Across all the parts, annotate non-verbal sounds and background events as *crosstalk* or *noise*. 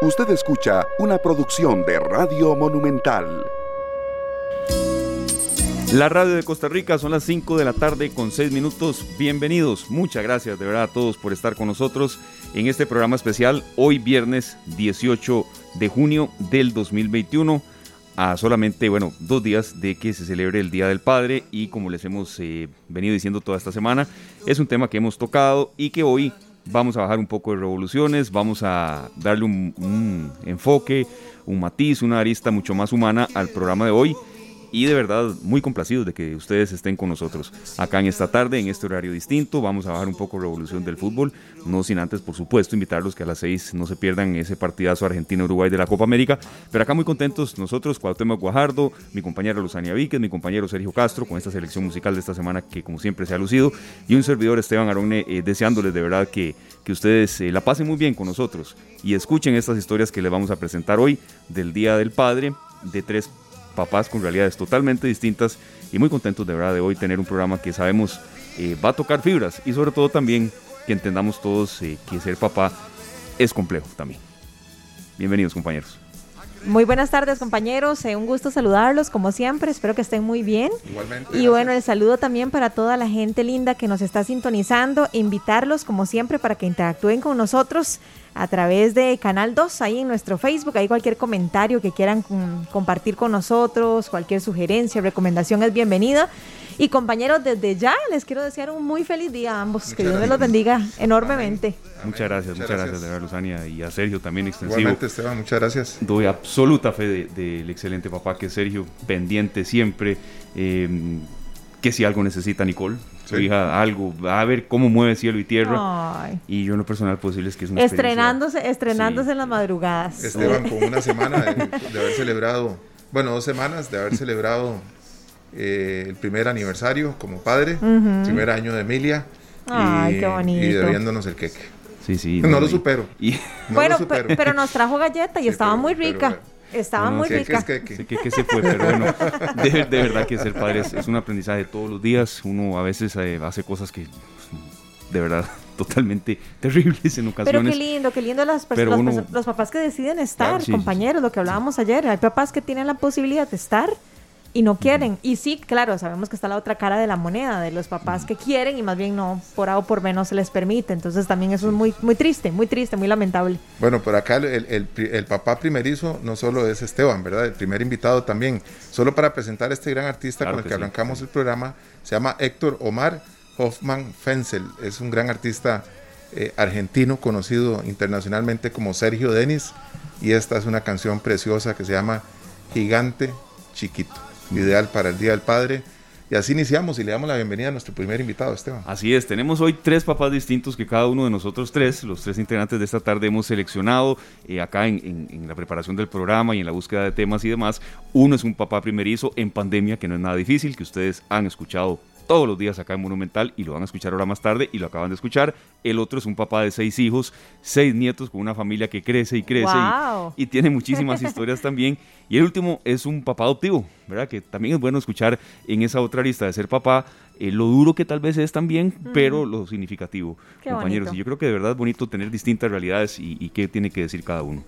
Usted escucha una producción de Radio Monumental. La radio de Costa Rica son las 5 de la tarde con 6 minutos. Bienvenidos. Muchas gracias de verdad a todos por estar con nosotros en este programa especial hoy viernes 18 de junio del 2021 a solamente, bueno, dos días de que se celebre el Día del Padre y como les hemos eh, venido diciendo toda esta semana, es un tema que hemos tocado y que hoy vamos a bajar un poco de revoluciones, vamos a darle un enfoque, un matiz, una arista mucho más humana al programa de hoy y de verdad muy complacidos de que ustedes estén con nosotros acá en esta tarde, en este horario distinto. Vamos a bajar un poco revolución del fútbol, no sin antes, por supuesto, invitarlos que a las seis no se pierdan ese partidazo Argentina-Uruguay de la Copa América. Pero acá muy contentos nosotros, Cuauhtémoc Guajardo, mi compañera Luzania Víquez, mi compañero Sergio Castro, con esta selección musical de esta semana que como siempre se ha lucido, y un servidor Esteban Arone, eh, deseándoles de verdad que, que ustedes eh, la pasen muy bien con nosotros y escuchen estas historias que les vamos a presentar hoy del Día del Padre de tres papás con realidades totalmente distintas y muy contentos de verdad de hoy tener un programa que sabemos eh, va a tocar fibras y sobre todo también que entendamos todos eh, que ser papá es complejo también. Bienvenidos compañeros. Muy buenas tardes compañeros, eh, un gusto saludarlos como siempre, espero que estén muy bien. Igualmente. Y bueno, el saludo también para toda la gente linda que nos está sintonizando, invitarlos como siempre para que interactúen con nosotros a través de Canal 2, ahí en nuestro Facebook, ahí cualquier comentario que quieran compartir con nosotros, cualquier sugerencia, recomendación es bienvenida. Y compañeros, desde ya les quiero desear un muy feliz día a ambos. que Dios los bendiga enormemente. Muchas gracias, muchas, gracias, de verdad, Luzania, y a Sergio también extensivo. Igualmente, Esteban, muchas gracias. Doy absoluta fe del excelente papá que es Sergio, pendiente siempre. Eh, que si algo necesita Nicole, su hija, algo, a ver cómo mueve cielo y tierra. Y yo en lo personal puedo decirles que es una Estrenándose, estrenándose en las madrugadas. Esteban, con una semana *laughs* de, haber celebrado, bueno, dos semanas de haber celebrado eh, el primer aniversario como padre, primer año de Emilia. Ay, y, qué bonito. Y debiéndonos el queque. Sí, sí. No, lo supero. *laughs* bueno, pero nos trajo galleta y estaba muy rica. Estaba muy rica. Que, que, que, se fue, pero bueno, *laughs* de, verdad que ser padre es, un aprendizaje todos los días. Uno a veces eh, hace cosas que, de verdad, *laughs* totalmente terribles en ocasiones. Pero qué lindo, qué lindo las personas, los papás que deciden estar, compañeros, lo que hablábamos ayer. Hay papás que tienen la posibilidad de estar y no quieren. Y sí, claro, sabemos que está la otra cara de la moneda, de los papás que quieren y más bien no, por A o por B no se les permite. Entonces también eso es muy, muy triste, muy triste, muy lamentable. Bueno, por acá el, el, papá primerizo no solo es Esteban, ¿verdad? El primer invitado también. Solo para presentar a este gran artista con el que, arrancamos el programa, se llama Héctor Omar Hoffman Fenzel. Es un gran artista eh, argentino conocido internacionalmente como Sergio Denis. Y esta es una canción preciosa que se llama Gigante Chiquito ideal para el Día del Padre. Y así iniciamos y le damos la bienvenida a nuestro primer invitado, Esteban. Así es, tenemos hoy tres papás distintos que cada uno de nosotros tres, los tres integrantes de esta tarde, hemos seleccionado eh, acá en, en, la preparación del programa y en la búsqueda de temas y demás. Uno es un papá primerizo en pandemia, que no es nada difícil, que ustedes han escuchado todos los días acá en Monumental y lo van a escuchar ahora más tarde y lo acaban de escuchar. El otro es un papá de seis hijos, seis nietos con una familia que crece y crece y, tiene muchísimas *laughs* historias también. Y el último es un papá adoptivo, ¿verdad? Que también es bueno escuchar en esa otra lista de ser papá eh, lo duro que tal vez es también, pero lo significativo, compañeros. Y yo creo que de verdad es bonito tener distintas realidades y, y qué tiene que decir cada uno.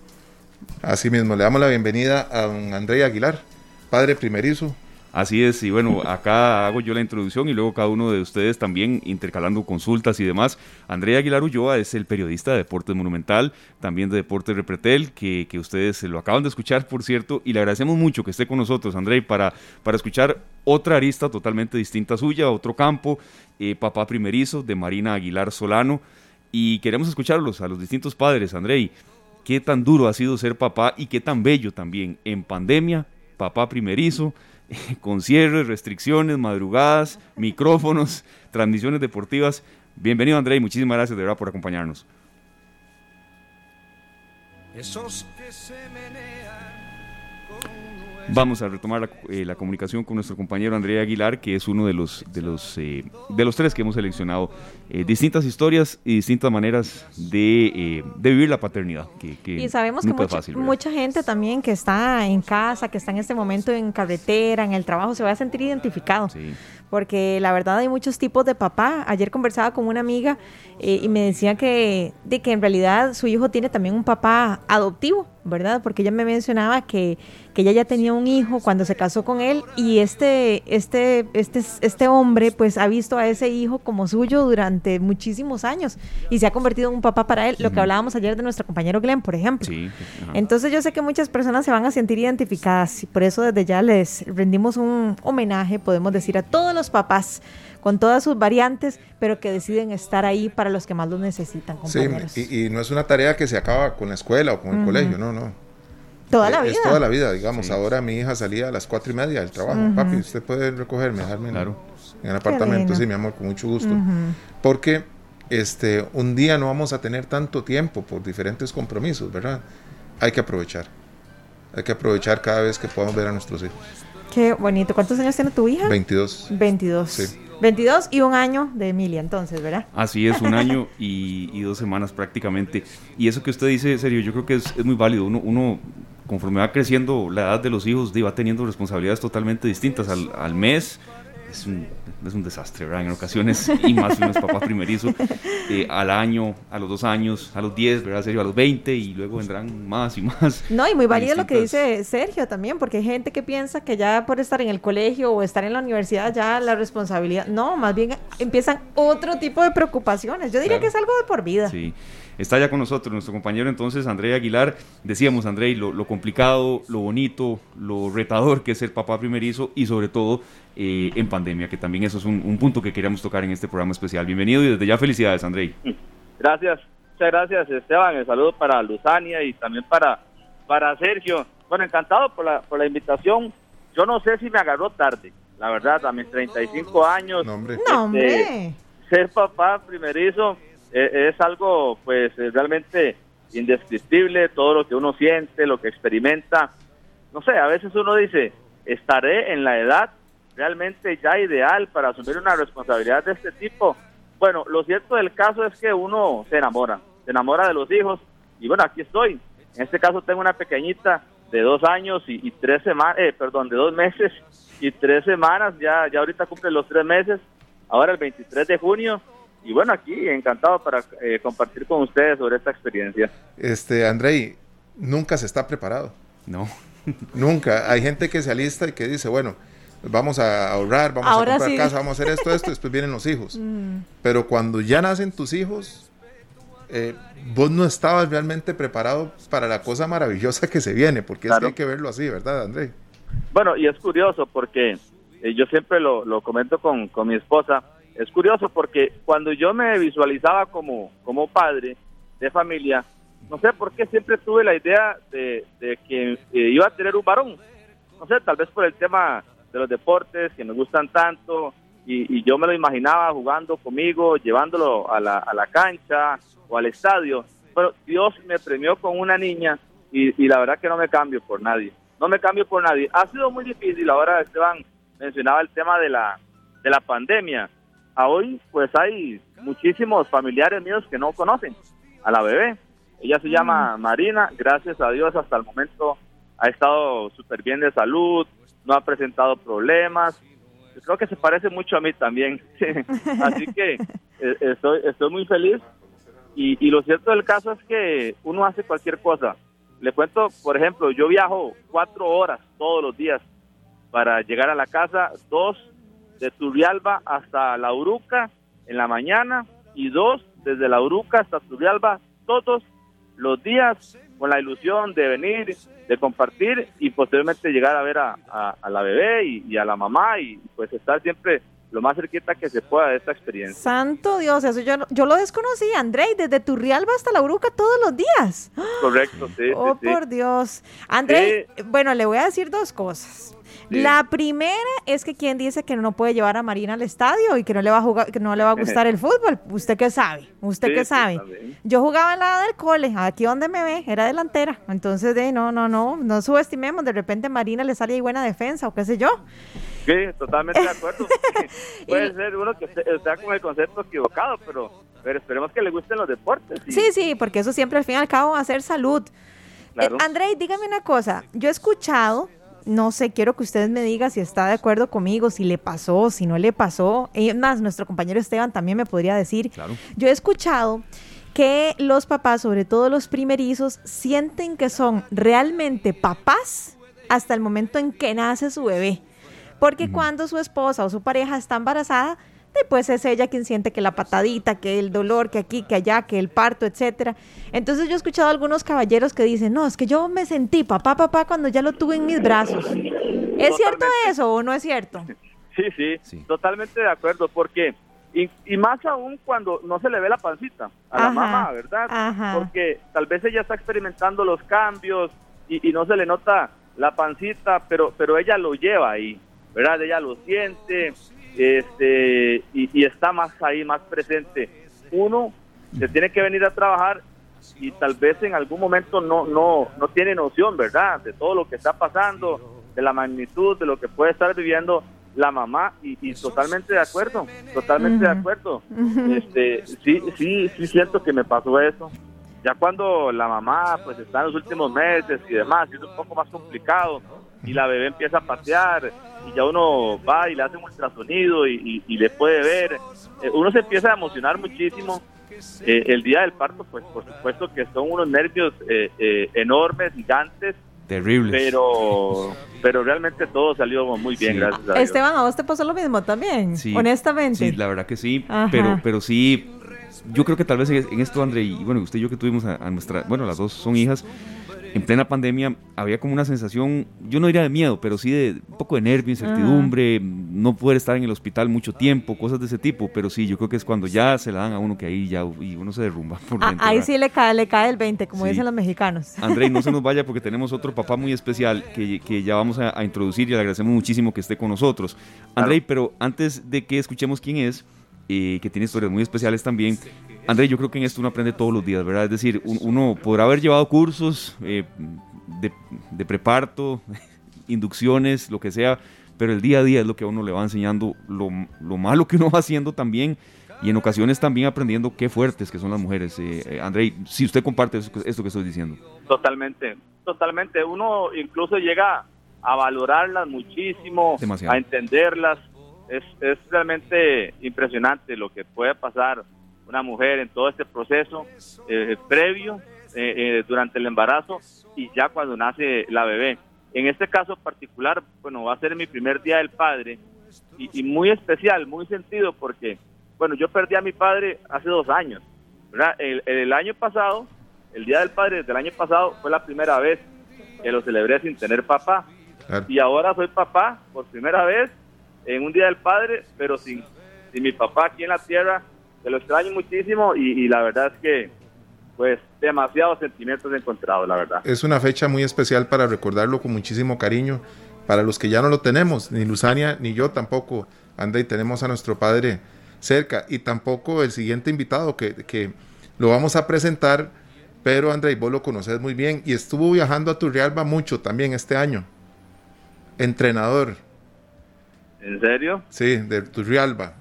Así mismo, le damos la bienvenida a don André Aguilar, padre primerizo, Así es, y bueno, acá hago yo la introducción y luego cada uno de ustedes también intercalando consultas y demás. Andrea Aguilar Ulloa es el periodista de Deportes Monumental, también de Deportes Repretel, que, que ustedes lo acaban de escuchar, por cierto, y le agradecemos mucho que esté con nosotros, André, para, para escuchar otra arista totalmente distinta suya, otro campo, eh, papá primerizo de Marina Aguilar Solano, y queremos escucharlos a los distintos padres, André, qué tan duro ha sido ser papá y qué tan bello también en pandemia, papá primerizo *laughs* con cierres, restricciones, madrugadas, micrófonos, transmisiones deportivas. Bienvenido André y muchísimas gracias de verdad por acompañarnos. Vamos a retomar eh, la, comunicación con nuestro compañero Andrea Aguilar, que es uno de los, de los, eh, de los tres que hemos seleccionado. Eh, distintas historias y distintas maneras de, vivir la paternidad. Que, y sabemos que mucha, mucha, gente también que está en casa, que está en este momento en carretera, en el trabajo, se va a sentir identificado. Porque la verdad hay muchos tipos de papá. Ayer conversaba con una amiga eh, y me decía que, de que en realidad su hijo tiene también un papá adoptivo, ¿verdad? Porque ella me mencionaba que, que ella ya tenía un hijo cuando se casó con él y este, este, este, este hombre pues ha visto a ese hijo como suyo durante muchísimos años y se ha convertido en un papá para él, lo que hablábamos ayer de nuestro compañero Glenn, por ejemplo. Sí, Entonces yo sé que muchas personas se van a sentir identificadas y por eso desde ya les rendimos un homenaje, podemos decir, a todos los papás con todas sus variantes, pero que deciden estar ahí para los que más lo necesitan. Sí, y, no es una tarea que se acaba con la escuela o con el colegio, no, no. Toda la vida. Es toda la vida, digamos. Ahora mi hija salía a las cuatro y media del trabajo. Papi, usted puede recogerme, dejarme en, el apartamento. Sí, mi amor, con mucho gusto. Porque este, un día no vamos a tener tanto tiempo por diferentes compromisos, ¿verdad? Hay que aprovechar. Hay que aprovechar cada vez que podamos ver a nuestros hijos. Qué bonito. ¿Cuántos años tiene tu hija? 22. 22. Sí. 22 y un año de Emilia, entonces, ¿verdad? Así es, un año y, dos semanas prácticamente. Y eso que usted dice, serio, yo creo que es, muy válido. Uno, uno, conforme va creciendo la edad de los hijos, va teniendo responsabilidades totalmente distintas. Al, al mes es un, es un desastre, ¿verdad? En ocasiones, y más uno es papá primerizo, eh, al año, a los dos años, a los diez, ¿verdad? Sergio, a los veinte, y luego vendrán más y más. *laughs* No, y muy válido lo que dice Sergio también, porque hay gente que piensa que ya por estar en el colegio o estar en la universidad ya la responsabilidad, no, más bien empiezan otro tipo de preocupaciones. Yo diría que es algo de por vida. Sí. Está ya con nosotros nuestro compañero entonces, André Aguilar. Decíamos, André, lo, lo complicado, lo bonito, lo retador que es el papá primerizo y sobre todo eh, en pandemia, que también eso es un, punto que queríamos tocar en este programa especial. Bienvenido y desde ya felicidades, André. Gracias, muchas gracias, Esteban. El saludo para Luzania y también para, para Sergio. Bueno, encantado por la, por la invitación. Yo no sé si me agarró tarde, la verdad, a mis 35 años. No, hombre. Este, ser papá primerizo es algo, pues, realmente indescriptible, todo lo que uno siente, lo que experimenta. No sé, a veces uno dice, estaré en la edad realmente ya ideal para asumir una responsabilidad de este tipo. Bueno, lo cierto del caso es que uno se enamora, se enamora de los hijos y bueno, aquí estoy. En este caso tengo una pequeñita de dos años y, tres semanas, eh, perdón, de dos meses y tres semanas, ya, ya ahorita cumple los tres meses, ahora el 23 de junio. Y bueno, aquí encantado para eh, compartir con ustedes sobre esta experiencia. Este, Andrei, nunca se está preparado. No. *laughs* nunca. Hay gente que se alista y que dice, bueno, vamos a ahorrar, vamos a comprar casa, vamos a hacer esto, esto, después vienen los hijos. *laughs* Mm. Pero cuando ya nacen tus hijos, eh, vos no estabas realmente preparado para la cosa maravillosa que se viene, porque es que hay que verlo así, ¿verdad, André? Bueno, y es curioso porque eh, yo siempre lo, lo comento con, con, mi esposa, es curioso porque cuando yo me visualizaba como, como padre de familia, no sé por qué siempre tuve la idea de, de que iba a tener un varón. No sé, tal vez por el tema de los deportes que me gustan tanto y, yo me lo imaginaba jugando conmigo, llevándolo a la, a la cancha o al estadio. Pero Dios me premió con una niña y, la verdad que no me cambio por nadie. No me cambio por nadie. Ha sido muy difícil. Ahora Esteban mencionaba el tema de la, de la pandemia. A hoy pues hay muchísimos familiares míos que no conocen a la bebé. Ella se llama mm. Marina, gracias a Dios hasta el momento ha estado súper bien de salud, no ha presentado problemas. Yo creo que se parece mucho a mí también. *laughs* Así que *laughs* eh, estoy, estoy muy feliz. Y, lo cierto del caso es que uno hace cualquier cosa. Le cuento, por ejemplo, yo viajo cuatro horas todos los días para llegar a la casa, dos de Turrialba hasta La Uruca en la mañana y dos desde La Uruca hasta Turrialba todos los días con la ilusión de venir, de compartir y posteriormente llegar a ver a, la bebé y, a la mamá y pues estar siempre lo más cerquita que se pueda de esta experiencia. Santo Dios, eso yo, yo lo desconocí, André, desde Turrialba hasta La Uruca todos los días. Correcto, sí. Oh, por Dios. André, bueno, le voy a decir dos cosas. La primera es que quien dice que no puede llevar a Marina al estadio y que no le va a jugar, que no le va a gustar el *laughs* fútbol. ¿Usted qué sabe? ¿Usted qué sabe? Yo jugaba en la del cole, aquí donde me ve, era delantera. Entonces, de no, no, no, no subestimemos, de repente Marina le sale ahí buena defensa o qué sé yo. Sí, totalmente de acuerdo. *laughs* Puede ser uno que está con el concepto equivocado, pero, pero esperemos que le gusten los deportes. Sí, sí, porque eso siempre al fin y al cabo va a ser salud. Eh, André, dígame una cosa. Yo he escuchado no sé, quiero que ustedes me digan si está de acuerdo conmigo, si le pasó, si no le pasó. Y más, nuestro compañero Esteban también me podría decir. Yo he escuchado que los papás, sobre todo los primerizos, sienten que son realmente papás hasta el momento en que nace su bebé. Porque cuando su esposa o su pareja está embarazada, pues es ella quien siente que la patadita, que el dolor, que aquí, que allá, que el parto, etcétera. Entonces yo he escuchado a algunos caballeros que dicen, no, es que yo me sentí papá, papá cuando ya lo tuve en mis brazos. ¿Es cierto eso o no es cierto? Sí, sí, totalmente de acuerdo, porque y, y, más aún cuando no se le ve la pancita a la mamá, ¿verdad? Porque tal vez ella está experimentando los cambios y, y, no se le nota la pancita, pero, pero ella lo lleva ahí, ¿verdad? Ella lo siente, este y, está más ahí, más presente. Uno se tiene que venir a trabajar y tal vez en algún momento no, no, no tiene noción, ¿verdad? De todo lo que está pasando, de la magnitud, de lo que puede estar viviendo la mamá y, totalmente de acuerdo, totalmente de acuerdo. Este, sí, sí, sí siento que me pasó eso. Ya cuando la mamá pues está en los últimos meses y demás, es un poco más complicado y la bebé empieza a patear y ya uno va y le hace un ultrasonido y, le puede ver, eh, uno se empieza a emocionar muchísimo. Eh, el día del parto, pues por supuesto que son unos nervios eh, enormes, gigantes, Terribles. Pero, pero realmente todo salió muy bien, gracias a Dios. Esteban, ¿a vos te pasó lo mismo también? Sí, honestamente. Sí, la verdad que sí, pero, pero sí, yo creo que tal vez en, esto, André, y bueno, usted y yo que tuvimos a, a nuestra, bueno, las dos son hijas, en plena pandemia había como una sensación, yo no diría de miedo, pero sí de un poco de nervio, incertidumbre, no poder estar en el hospital mucho tiempo, cosas de ese tipo, pero sí, yo creo que es cuando ya se la dan a uno que ahí ya y uno se derrumba. Por ah, ahí sí le cae, le cae el 20, como dicen los mexicanos. André, no se nos *laughs* vaya porque tenemos otro papá muy especial que, que ya vamos a, introducir y le agradecemos muchísimo que esté con nosotros. André, pero antes de que escuchemos quién es, eh, que tiene historias muy especiales también, André, yo creo que en esto uno aprende todos los días, ¿verdad? Es decir, uno podrá haber llevado cursos eh, de, preparto, *laughs* inducciones, lo que sea, pero el día a día es lo que a uno le va enseñando lo, malo que uno va haciendo también y en ocasiones también aprendiendo qué fuertes que son las mujeres. Eh, eh André, si usted comparte esto, que estoy diciendo. Totalmente, totalmente. Uno incluso llega a valorarlas muchísimo, a entenderlas. Es, es realmente impresionante lo que puede pasar una mujer en todo este proceso eh, previo, eh, eh, durante el embarazo y ya cuando nace la bebé. En este caso particular, bueno, va a ser mi primer día del padre y, muy especial, muy sentido porque, bueno, yo perdí a mi padre hace dos años. El, año pasado, el día del padre desde el año pasado fue la primera vez que lo celebré sin tener papá. Y ahora soy papá por primera vez en un día del padre, pero sin, sin mi papá aquí en la tierra te lo extraño muchísimo y, la verdad es que pues demasiados sentimientos encontrados, la verdad. Es una fecha muy especial para recordarlo con muchísimo cariño. Para los que ya no lo tenemos, ni Luzania ni yo tampoco, anda y tenemos a nuestro padre cerca. Y tampoco el siguiente invitado que, que lo vamos a presentar, pero André, vos lo conoces muy bien y estuvo viajando a Turrialba mucho también este año. Entrenador. ¿En serio? Sí, de Turrialba.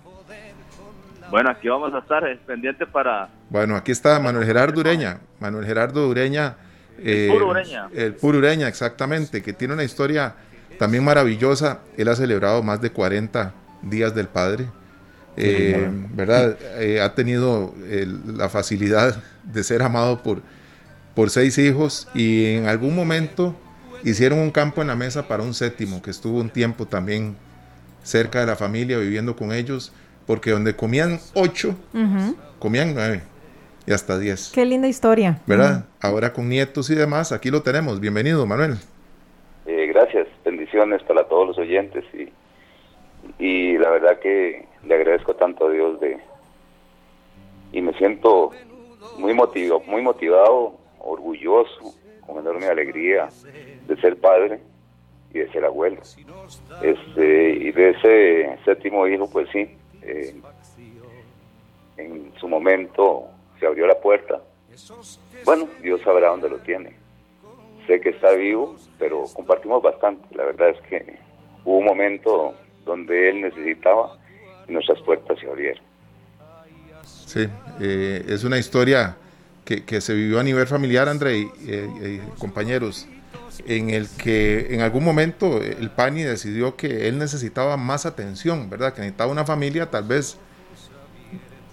Bueno, aquí vamos a estar eh, pendientes para... Bueno, aquí está Manuel Gerardo Ureña. Manuel Gerardo Ureña. el puro eh, Ureña. El puro Ureña, exactamente, que tiene una historia también maravillosa. Él ha celebrado más de 40 días del Padre. Eh, ¿Verdad? ha tenido la facilidad de ser amado por, por seis hijos y en algún momento hicieron un campo en la mesa para un séptimo que estuvo un tiempo también cerca de la familia viviendo con ellos porque donde comían ocho, comían nueve y hasta diez. Qué linda historia. ¿Verdad? Ahora con nietos y demás, aquí lo tenemos. Bienvenido, Manuel. Eh, gracias, bendiciones para todos los oyentes y, y la verdad que le agradezco tanto a Dios de y me siento muy motivado, muy motivado, orgulloso, con enorme alegría de ser padre y de ser abuelo. Este, y de ese séptimo hijo, pues sí, eh, en su momento se abrió la puerta. Bueno, Dios sabrá dónde lo tiene. Sé que está vivo, pero compartimos bastante. La verdad es que hubo un momento donde él necesitaba y nuestras puertas se abrieron. Sí, eh, es una historia que, se vivió a nivel familiar, André, y, compañeros. En el que en algún momento el PANI decidió que él necesitaba más atención, ¿verdad? Que necesitaba una familia tal vez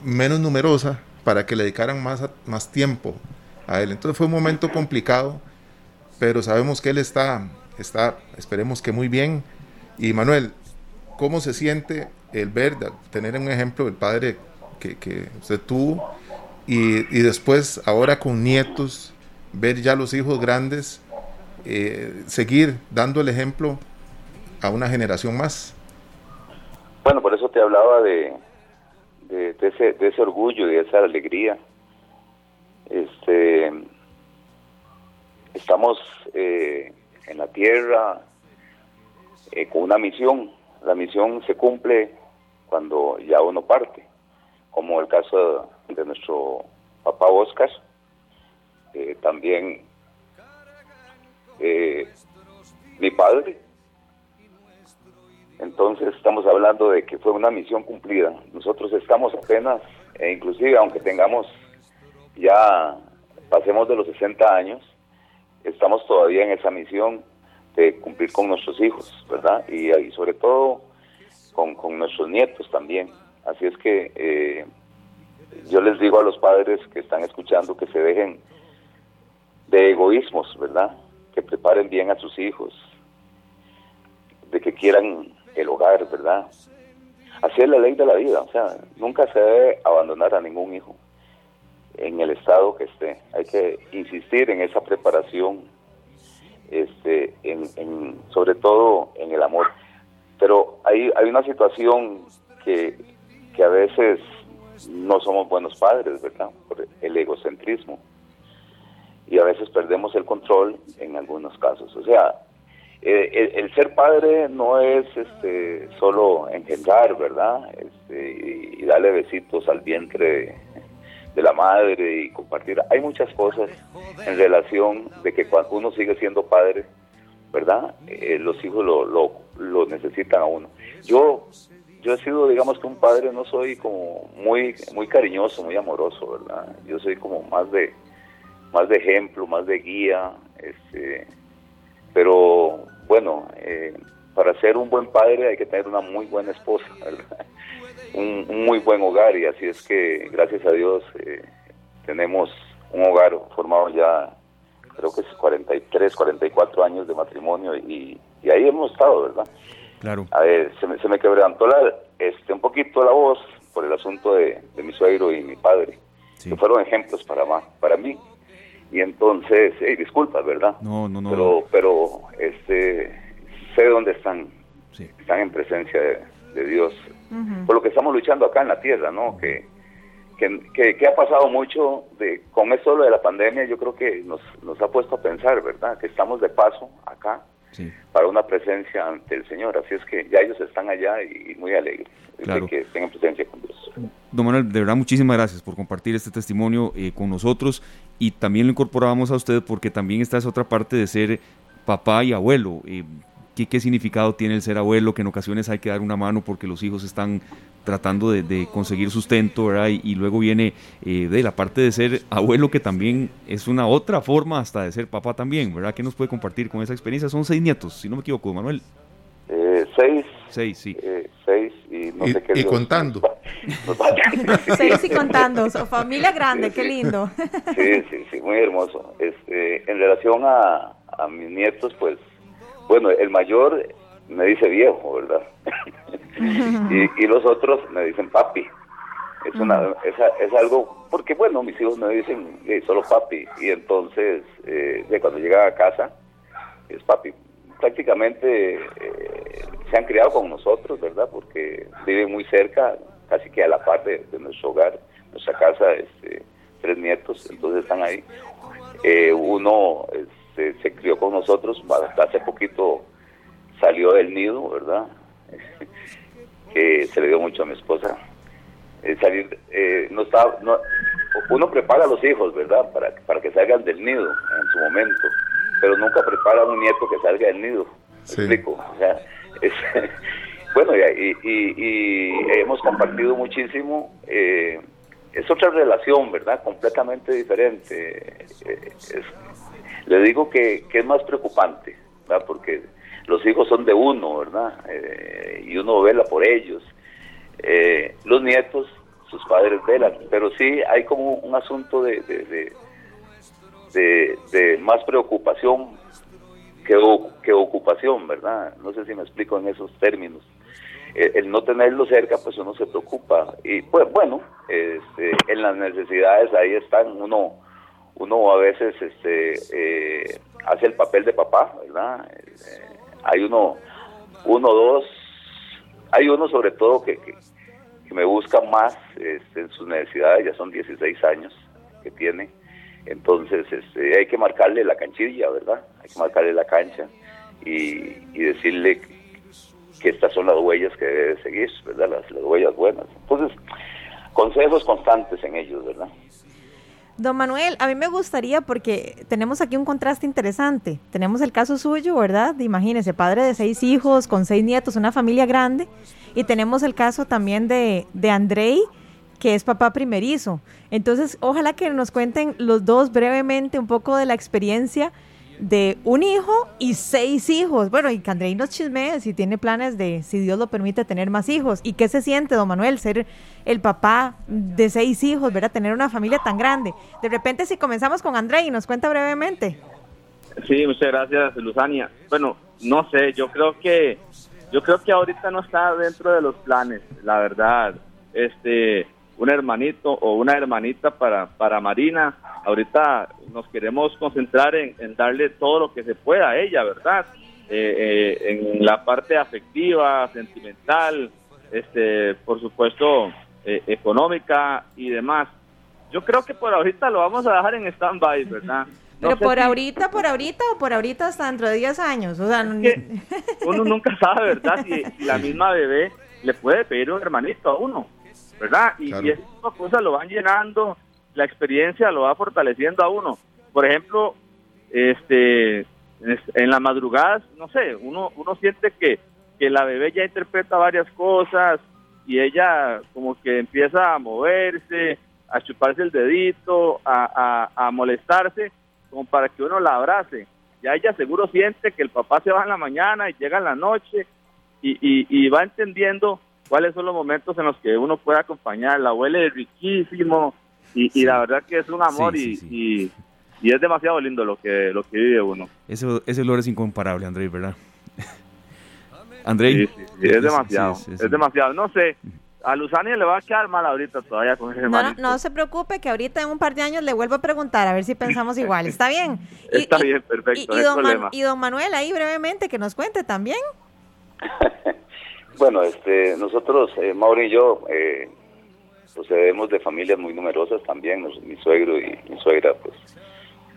menos numerosa para que le dedicaran más, más tiempo a él. Entonces fue un momento complicado, pero sabemos que él está, está, esperemos que muy bien. Y Manuel, ¿cómo se siente el ver, tener un ejemplo del padre que, que usted tuvo y, y, después ahora con nietos, ver ya los hijos grandes, eh, seguir dando el ejemplo a una generación más? Bueno, por eso te hablaba de, de, ese, de ese orgullo y de esa alegría. Este, estamos eh, en la tierra eh, con una misión. La misión se cumple cuando ya uno parte, como el caso de nuestro papá Oscar, eh, también mi padre. Entonces estamos hablando de que fue una misión cumplida. Nosotros estamos apenas, e inclusive aunque tengamos ya pasemos de los 60 años, estamos todavía en esa misión de cumplir con nuestros hijos, ¿verdad? Y, y sobre todo con, con, nuestros nietos también. Así es que eh, yo les digo a los padres que están escuchando que se dejen de egoísmos, ¿verdad? Que preparen bien a sus hijos, de que quieran el hogar, ¿verdad? Así es la ley de la vida, o sea, nunca se debe abandonar a ningún hijo en el estado que esté. Hay que insistir en esa preparación, este, en, sobre todo en el amor. Pero hay, hay una situación que, que a veces no somos buenos padres, ¿verdad? Por el egocentrismo. Y a veces perdemos el control en algunos casos. O sea, eh, el, ser padre no es este solo engendrar, ¿verdad? Este, y, y darle besitos al vientre de la madre y compartir. Hay muchas cosas en relación de que cuando uno sigue siendo padre, ¿verdad? Eh, los hijos lo, lo, lo, necesitan a uno. Yo yo he sido, digamos que un padre, no soy como muy muy cariñoso, muy amoroso, ¿verdad? Yo soy como más de más de ejemplo, más de guía, este, pero bueno, eh, para ser un buen padre hay que tener una muy buena esposa, ¿verdad? *laughs* un, muy buen hogar y así es que gracias a Dios eh, tenemos un hogar formado ya creo que es 43, 44 años de matrimonio y, ahí hemos estado, ¿verdad? Claro. A ver, se me, se me quebrantó la, este, un poquito la voz por el asunto de, mi suegro y mi padre, que fueron ejemplos para, para mí. Y entonces, hey, disculpas, ¿verdad? No, no, no. Pero, pero este, sé dónde están. Están en presencia de Dios por lo que estamos luchando acá en la tierra, ¿no? Que, que, ha pasado mucho de, con esto de la pandemia, yo creo que nos, nos ha puesto a pensar, ¿verdad? Que estamos de paso acá para una presencia ante el Señor. Así es que ya ellos están allá y muy alegres de que tengan presencia con Dios. Don Manuel, de verdad muchísimas gracias por compartir este testimonio eh, con nosotros y también lo incorporábamos a usted porque también esta es otra parte de ser papá y abuelo. Eh, qué, significado tiene el ser abuelo, que en ocasiones hay que dar una mano porque los hijos están tratando de, conseguir sustento, ¿verdad? Y, luego viene eh, de la parte de ser abuelo, que también es una otra forma hasta de ser papá también, ¿verdad? ¿Qué nos puede compartir con esa experiencia? Son seis nietos, si no me equivoco, Manuel. Eh, seis. Seis, sí. Eh, seis y no sé qué. Y contando. seis y *laughs* contando. familia grande, qué lindo. sí, sí, sí, muy hermoso. Este, en relación a, a mis nietos, pues bueno, el mayor me dice viejo, ¿verdad? *laughs* y, los otros me dicen papi. Es, una, es, es, algo, porque bueno, mis hijos me dicen solo papi, y entonces eh, de cuando llegan a casa es papi. Prácticamente eh, se han criado con nosotros, ¿verdad? Porque viven muy cerca, casi que a la par de, nuestro hogar, nuestra casa, este, tres nietos, entonces están ahí. Eh, uno este, se crió con nosotros, hasta hace poquito salió del nido, ¿verdad? *laughs* que se le dio mucho a mi esposa. Eh, salir, eh, no está, no, uno prepara a los hijos, ¿verdad? Para, para que salgan del nido en su momento, pero nunca prepara a un nieto que salga del nido. explico? O sea, *laughs* bueno, y, y, y, hemos compartido muchísimo. Eh, es otra relación, ¿verdad? Completamente diferente. le digo que, que, es más preocupante, ¿verdad? Porque los hijos son de uno, ¿verdad? y uno vela por ellos. los nietos, sus padres velan, pero sí hay como un asunto de, de, de, de más preocupación que, que ocupación, ¿verdad? No sé si me explico en esos términos. El, no tenerlo cerca, pues uno se preocupa. Y pues bueno, este, en las necesidades ahí están, uno, uno a veces este, eh, hace el papel de papá, ¿verdad? Eh, hay uno, uno, dos, hay uno sobre todo que, que, me busca más este, en sus necesidades, ya son 16 años que tiene entonces este, hay que marcarle la canchilla, ¿verdad? Hay que marcarle la cancha y, decirle que estas son las huellas que debe seguir, ¿verdad? Las, las huellas buenas. Entonces, consejos constantes en ellos, ¿verdad? Don Manuel, a mí me gustaría porque tenemos aquí un contraste interesante. Tenemos el caso suyo, ¿verdad? Imagínese, padre de seis hijos, con seis nietos, una familia grande. Y tenemos el caso también de, de Andrei, que es papá primerizo. Entonces, ojalá que nos cuenten los dos brevemente un poco de la experiencia de un hijo y seis hijos. Bueno, y que Andrei nos chismee si tiene planes de, si Dios lo permite, tener más hijos. ¿Y qué se siente, don Manuel, ser el papá de seis hijos, ¿verdad? Tener una familia tan grande. De repente, si comenzamos con Andrei, nos cuenta brevemente. Sí, muchas gracias, Luzania. Bueno, no sé, yo creo que yo creo que ahorita no está dentro de los planes, la verdad. Este, un hermanito o una hermanita para, para Marina. Ahorita nos queremos concentrar en, darle todo lo que se pueda a ella, ¿verdad? Eh, eh, en la parte afectiva, sentimental, este, por supuesto, eh, económica y demás. Yo creo que por ahorita lo vamos a dejar en stand-by, ¿verdad? *laughs* Pero por ahorita, por ahorita o por ahorita hasta dentro de 10 años. O sea, *laughs* uno nunca sabe, ¿verdad? si la misma bebé le puede pedir un hermanito a uno. ¿Verdad? Y, y esas cosas lo van llenando, la experiencia lo va fortaleciendo a uno. Por ejemplo, este en las madrugadas, no sé, uno, uno siente que, que la bebé ya interpreta varias cosas y ella como que empieza a moverse, a chuparse el dedito, a, a, a molestarse, como para que uno la abrace. Ya ella seguro siente que el papá se va en la mañana y llega en la noche y, y, y va entendiendo cuáles son los momentos en los que uno puede acompañar. La abuela es riquísimo y, la verdad que es un amor y, y, es demasiado lindo lo que, lo que vive uno. Ese, ese olor es incomparable, André, ¿verdad? *laughs* André. Sí, es demasiado, es, demasiado. No sé, a Luzania le va a quedar mal ahorita todavía con ese no, no, se preocupe que ahorita en un par de años le vuelvo a preguntar a ver si pensamos *laughs* igual. ¿Está bien? Está bien, perfecto. Y, don y don Manuel ahí brevemente que nos cuente también. *laughs* Bueno, este, nosotros, eh, Mauro y yo, eh, procedemos de familias muy numerosas también. mi suegro y mi suegra, pues,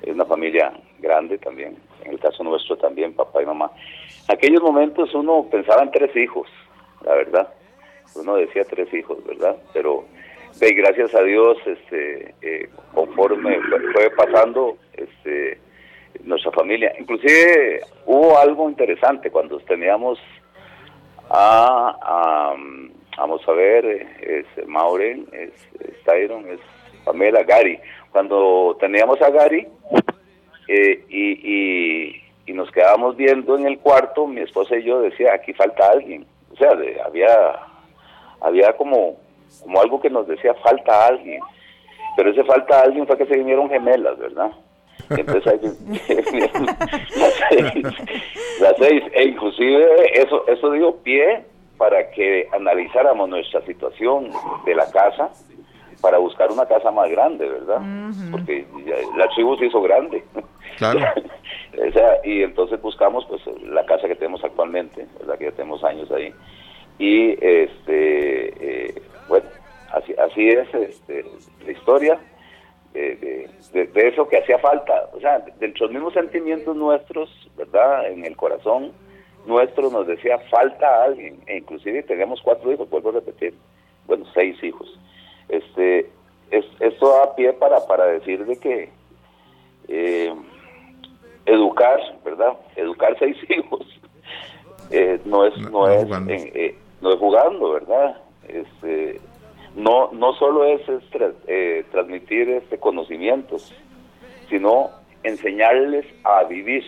es una familia grande también. En el caso nuestro también, papá y mamá. En aquellos momentos uno pensaba en tres hijos, la verdad. Uno decía tres hijos, ¿verdad? Pero, gracias a Dios, este, eh, conforme fue pasando, este, nuestra familia. Inclusive hubo algo interesante cuando teníamos a, vamos a ver, es Mauren, es, Tyron, es Pamela, Gary. Cuando teníamos a Gary eh, y, y, nos quedábamos viendo en el cuarto, mi esposa y yo decía, aquí falta alguien. O sea, había, había como, como algo que nos decía, falta alguien. Pero ese falta alguien fue que se vinieron gemelas, ¿verdad? Entonces *laughs* las seis, las seis, e inclusive eso, eso dio pie para que analizáramos nuestra situación de la casa para buscar una casa más grande, ¿verdad? Porque la tribu se hizo grande. Claro. *laughs* o sea, y entonces buscamos pues la casa que tenemos actualmente, la que ya tenemos años ahí. Y este eh, bueno, así, así es este, la historia de, de, eso que hacía falta. O sea, dentro de los mismos sentimientos nuestros, ¿verdad? En el corazón nuestro nos decía falta a alguien. E inclusive tenemos cuatro hijos, vuelvo a repetir. Bueno, seis hijos. Este, es, esto da pie para, para decir de que eh, educar, ¿verdad? Educar seis *laughs* hijos eh, no es no, es jugando. Eh, no es jugando, ¿verdad? Este, no, no solo es, eh, transmitir este conocimientos, sino enseñarles a vivir.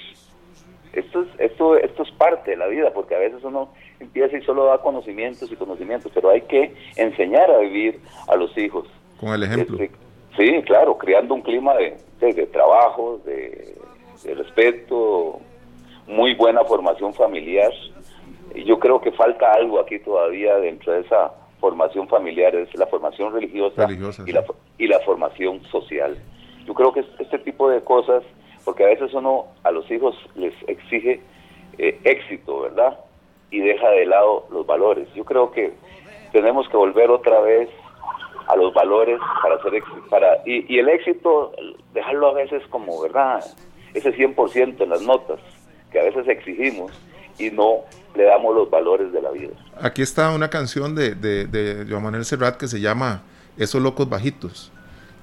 Esto es, esto, esto es parte de la vida, porque a veces uno empieza y solo da conocimientos y conocimientos, pero hay que enseñar a vivir a los hijos. Con el ejemplo. Este, sí, claro, creando un clima de, de, trabajo, de, de, respeto, muy buena formación familiar. Y yo creo que falta algo aquí todavía dentro de esa formación familiar, es la formación religiosa, y, la, y la formación social. Yo creo que este tipo de cosas, porque a veces uno a los hijos les exige eh, éxito, ¿verdad? Y deja de lado los valores. Yo creo que tenemos que volver otra vez a los valores para hacer para y, y el éxito dejarlo a veces como verdad ese 100% en las notas que a veces exigimos y no le damos los valores de la vida. Aquí está una canción de, de, de Joan Manuel Serrat que se llama Esos locos bajitos.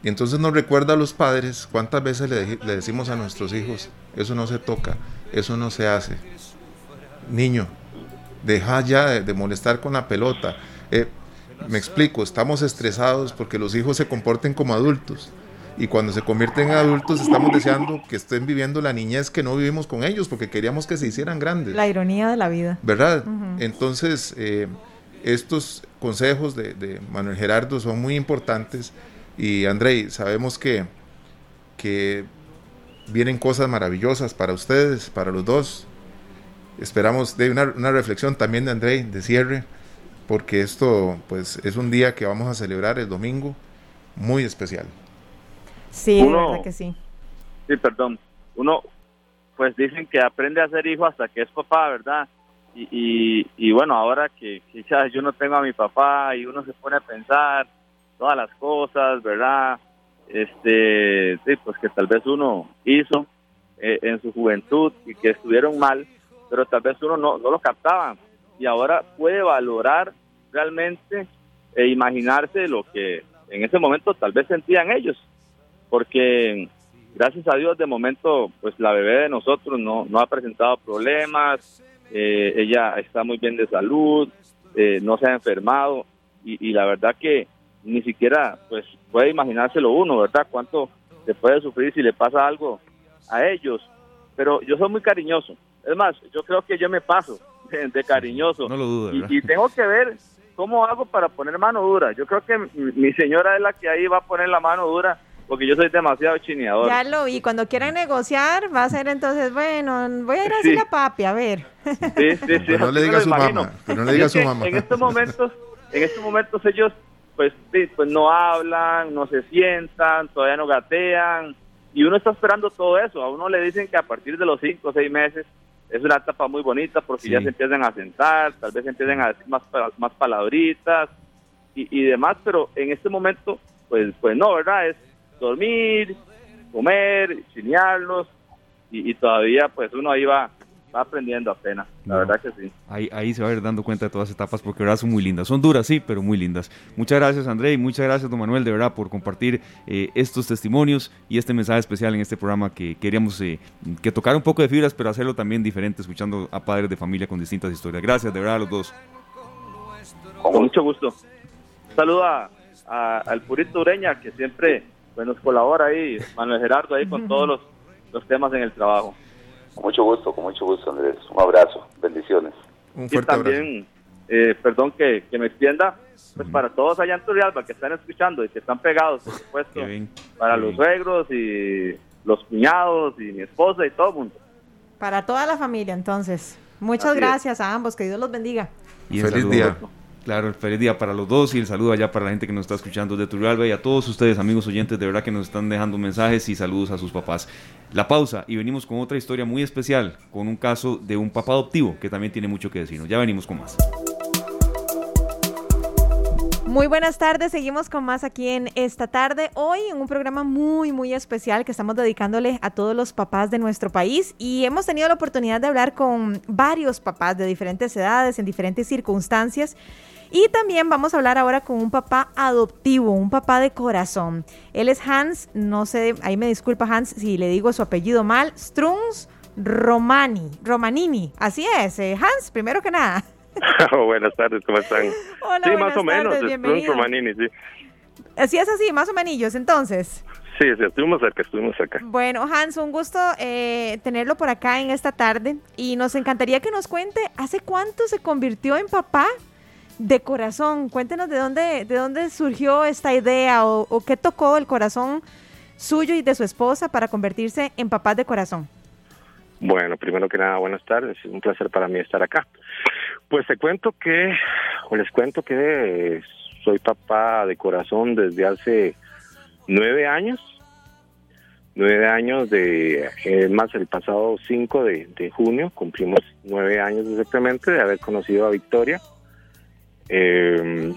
Y entonces nos recuerda a los padres cuántas veces le, le, decimos a nuestros hijos, eso no se toca, eso no se hace. Niño, deja ya de, molestar con la pelota. Eh, me explico, estamos estresados porque los hijos se comporten como adultos y cuando se convierten en adultos estamos deseando que estén viviendo la niñez que no vivimos con ellos porque queríamos que se hicieran grandes. La ironía de la vida. ¿Verdad? Entonces, eh, estos consejos de, Manuel Gerardo son muy importantes y Andrei, sabemos que, que vienen cosas maravillosas para ustedes, para los dos. Esperamos de una, una reflexión también de Andrei, de cierre, porque esto pues es un día que vamos a celebrar el domingo muy especial. Sí, uno, que sí. Sí, perdón. Uno, pues dicen que aprende a ser hijo hasta que es papá, ¿verdad? Y, y, bueno, ahora que quizás yo no tengo a mi papá y uno se pone a pensar todas las cosas, ¿verdad? Este, sí, pues que tal vez uno hizo eh, en su juventud y que estuvieron mal, pero tal vez uno no, no lo captaba y ahora puede valorar realmente e imaginarse lo que en ese momento tal vez sentían ellos porque gracias a Dios de momento pues la bebé de nosotros no, no ha presentado problemas, eh, ella está muy bien de salud, eh, no se ha enfermado y, la verdad que ni siquiera pues puede imaginárselo uno, ¿verdad? Cuánto se puede sufrir si le pasa algo a ellos. Pero yo soy muy cariñoso. Es más, yo creo que yo me paso de, cariñoso. No lo dudo, y, y, tengo que ver cómo hago para poner mano dura. Yo creo que mi señora es la que ahí va a poner la mano dura porque yo soy demasiado chineador. Ya lo vi, cuando quieran negociar va a ser entonces, bueno, voy a ir a decirle a papi, a ver. Sí, sí, sí. no le diga a su mamá, no le diga a su mamá. En estos momentos, en estos momentos ellos pues, pues no hablan, no se sientan, todavía no gatean, y uno está esperando todo eso. A uno le dicen que a partir de los cinco o seis meses es una etapa muy bonita porque ya se empiezan a sentar, tal vez empiezan a decir más, más palabritas y, y demás, pero en este momento, pues, pues no, ¿verdad? Es dormir, comer, chinearlos y, todavía pues uno ahí va, aprendiendo apenas, la verdad que sí. Ahí, ahí se va a ir dando cuenta de todas las etapas porque verdad son muy lindas, son duras sí, pero muy lindas. Muchas gracias André y muchas gracias don Manuel de verdad por compartir eh, estos testimonios y este mensaje especial en este programa que queríamos eh, que tocar un poco de fibras pero hacerlo también diferente escuchando a padres de familia con distintas historias. Gracias de verdad a los dos. Con mucho gusto. Saluda al Purito Ureña que siempre pues nos colabora ahí, Manuel Gerardo, ahí con todos los, los temas en el trabajo. Con mucho gusto, con mucho gusto, Andrés. Un abrazo, bendiciones. Un fuerte y también, eh, perdón que, me extienda, pues para todos allá en Turrialba que están escuchando y que están pegados, por supuesto, para los suegros y los cuñados y mi esposa y todo el mundo. Para toda la familia, entonces. Muchas gracias a ambos, que Dios los bendiga. Y Feliz día. Claro, feliz día para los dos y el saludo allá para la gente que nos está escuchando de Turrialba y a todos ustedes, amigos oyentes, de verdad que nos están dejando mensajes y saludos a sus papás. La pausa y venimos con otra historia muy especial, con un caso de un papá adoptivo que también tiene mucho que decirnos. Ya venimos con más. Muy buenas tardes, seguimos con más aquí en esta tarde. Hoy en un programa muy, muy especial que estamos dedicándole a todos los papás de nuestro país y hemos tenido la oportunidad de hablar con varios papás de diferentes edades, en diferentes circunstancias. Y también vamos a hablar ahora con un papá adoptivo, un papá de corazón. Él es Hans, no sé, ahí me disculpa Hans si le digo su apellido mal, Strunz Romani, Romanini. Así es, eh, Hans, primero que nada. *laughs* buenas tardes, ¿cómo están? *laughs* Hola, sí, más o menos, bienvenido. Manini, sí. Así es así, más o menos, entonces. Sí, sí, estuvimos cerca, estuvimos cerca. Bueno, Hans, un gusto eh, tenerlo por acá en esta tarde y nos encantaría que nos cuente hace cuánto se convirtió en papá de corazón. Cuéntenos de dónde, de dónde surgió esta idea o, qué tocó el corazón suyo y de su esposa para convertirse en papás de corazón. Bueno, primero que nada, buenas tardes. Es un placer para mí estar acá. Pues te cuento que, o les cuento que soy papá de corazón desde hace nueve años. Nueve años de, es más, el pasado 5 de, junio cumplimos nueve años exactamente de haber conocido a Victoria. Eh,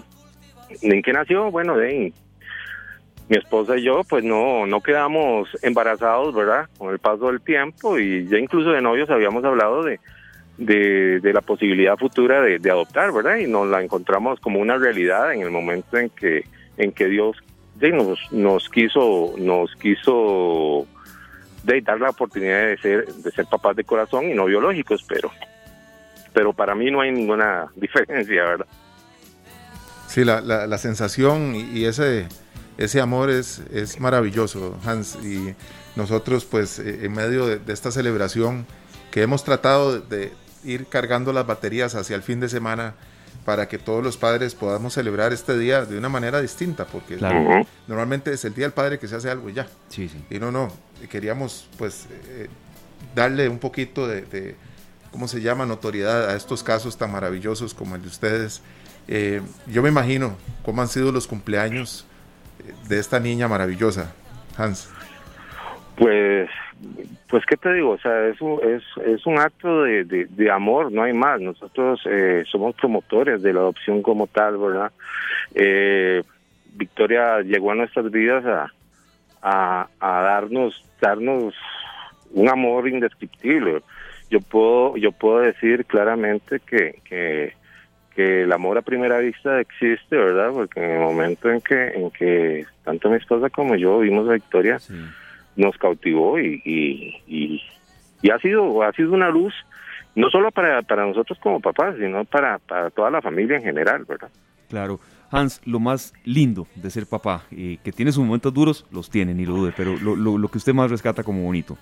¿En qué nació? Bueno, mi esposa y yo pues no no quedamos embarazados, ¿verdad? Con el paso del tiempo y ya incluso de novios habíamos hablado de, de, la posibilidad futura de, adoptar, ¿verdad? Y nos la encontramos como una realidad en el momento en que en que Dios nos, nos quiso nos quiso de dar la oportunidad de ser de ser papás de corazón y no biológicos, pero pero para mí no hay ninguna *laughs* diferencia, ¿verdad? Sí, la, la, sensación y, ese ese amor es, es maravilloso, Hans, y nosotros pues eh, en medio de, esta celebración que hemos tratado de, ir cargando las baterías hacia el fin de semana para que todos los padres podamos celebrar este día de una manera distinta, porque normalmente es el Día del Padre que se hace algo y ya. Sí, sí. Y no, no, queríamos pues eh, darle un poquito de, ¿cómo se llama?, notoriedad a estos casos tan maravillosos como el de ustedes. Eh, yo me imagino cómo han sido los cumpleaños de esta niña maravillosa, Hans. Pues pues qué te digo, o sea, es un, es, un acto de, amor, no hay más. Nosotros eh, somos promotores de la adopción como tal, ¿verdad? Eh, Victoria llegó a nuestras vidas a, darnos darnos un amor indescriptible. Yo puedo yo puedo decir claramente que, que el amor a primera vista existe, ¿verdad? Porque en el momento en que en que tanto mi esposa como yo vimos a Victoria nos cautivó y, y, y, ha sido ha sido una luz no solo para, para nosotros como papás, sino para, para toda la familia en general, ¿verdad? Claro. Hans, lo más lindo de ser papá, eh, que tiene sus momentos duros, los tiene, ni lo dude, pero lo, lo, lo que usted más rescata como bonito.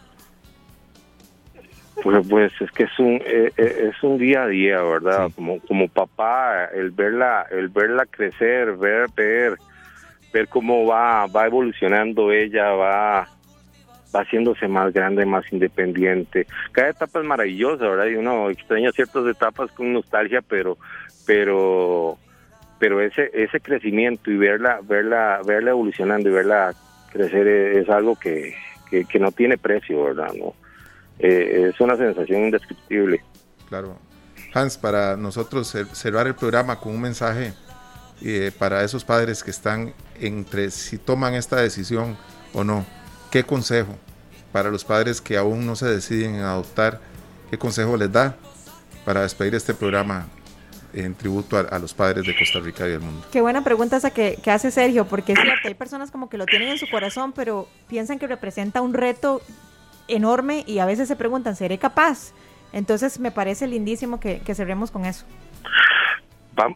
Pues, pues es que es un eh, eh, es un día a día, ¿verdad? Como como papá, el verla el verla crecer, ver ver ver cómo va va evolucionando ella, va va haciéndose más grande, más independiente. Cada etapa es maravillosa, ¿verdad? Y uno extraña ciertas etapas con nostalgia, pero, pero, pero ese, ese crecimiento y verla, verla, verla evolucionando y verla crecer es, algo que, que, no tiene precio, ¿verdad? ¿No? Eh, es una sensación indescriptible. Claro. Hans, para nosotros cerrar el programa con un mensaje eh, para esos padres que están entre si toman esta decisión o no ¿Qué consejo para los padres que aún no se deciden en adoptar? ¿Qué consejo les da para despedir este programa en tributo a, los padres de Costa Rica y del mundo? Qué buena pregunta esa que, que hace Sergio, porque es cierto, hay personas como que lo tienen en su corazón, pero piensan que representa un reto enorme y a veces se preguntan, ¿seré capaz? Entonces me parece lindísimo que, cerremos con eso.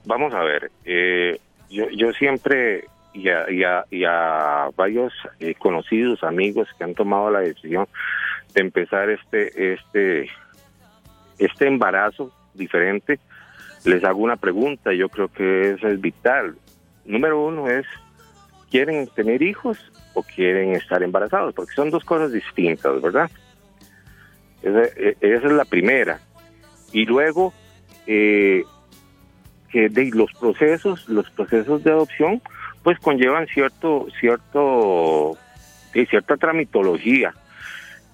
vamos a ver, eh, yo, yo siempre y a, y a, varios eh, conocidos, amigos que han tomado la decisión de empezar este, este, este embarazo diferente, les hago una pregunta, yo creo que eso es vital. Número uno es, ¿quieren tener hijos o quieren estar embarazados? Porque son dos cosas distintas, ¿verdad? Esa, e, es la primera. Y luego, eh, que los procesos, los procesos de adopción, pues conllevan cierto, cierto, cierta tramitología,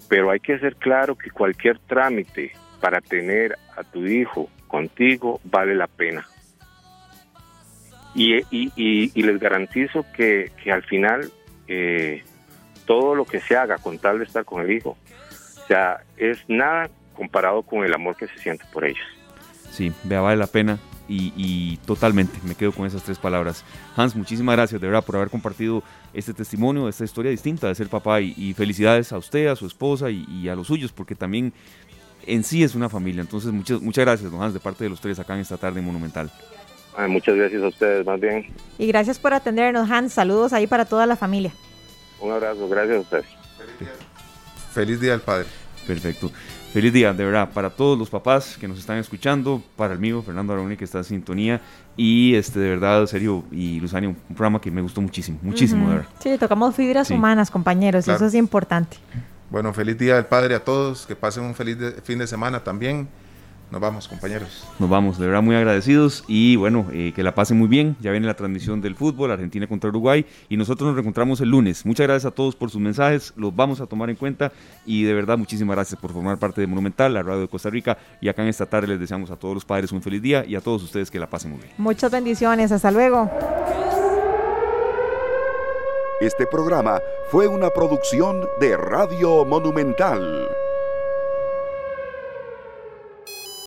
pero hay que ser claro que cualquier trámite para tener a tu hijo contigo vale la pena. Y, y, les garantizo que, que al final eh, todo lo que se haga con tal de estar con el hijo, o sea, es nada comparado con el amor que se siente por ellos. Sí, vea, vale la pena y, totalmente me quedo con esas tres palabras. Hans, muchísimas gracias de verdad por haber compartido este testimonio, esta historia distinta de ser papá y, felicidades a usted, a su esposa y, a los suyos, porque también en sí es una familia. Entonces, muchas, muchas gracias, don Hans, de parte de los tres acá en esta tarde Monumental. Muchas gracias a ustedes, más bien. Y gracias por atendernos, Hans. Saludos ahí para toda la familia. Un abrazo, gracias a ustedes. Feliz día, del Padre. Perfecto. Feliz día, de verdad, para todos los papás que nos están escuchando, para el mío, Fernando Aragoni, que está en sintonía, y este, de verdad, serio, y Luzania, un, programa que me gustó muchísimo, muchísimo, de verdad. Sí, tocamos fibras humanas, compañeros, eso es importante. Bueno, feliz día del Padre a todos, que pasen un feliz fin de semana también. Nos vamos, compañeros. Nos vamos, de verdad muy agradecidos y bueno, eh, que la pasen muy bien. Ya viene la transmisión del fútbol, Argentina contra Uruguay y nosotros nos reencontramos el lunes. Muchas gracias a todos por sus mensajes, los vamos a tomar en cuenta y de verdad muchísimas gracias por formar parte de Monumental, la radio de Costa Rica y acá en esta tarde les deseamos a todos los padres un feliz día y a todos ustedes que la pasen muy bien. Muchas bendiciones, hasta luego. Este programa fue una producción de Radio Monumental.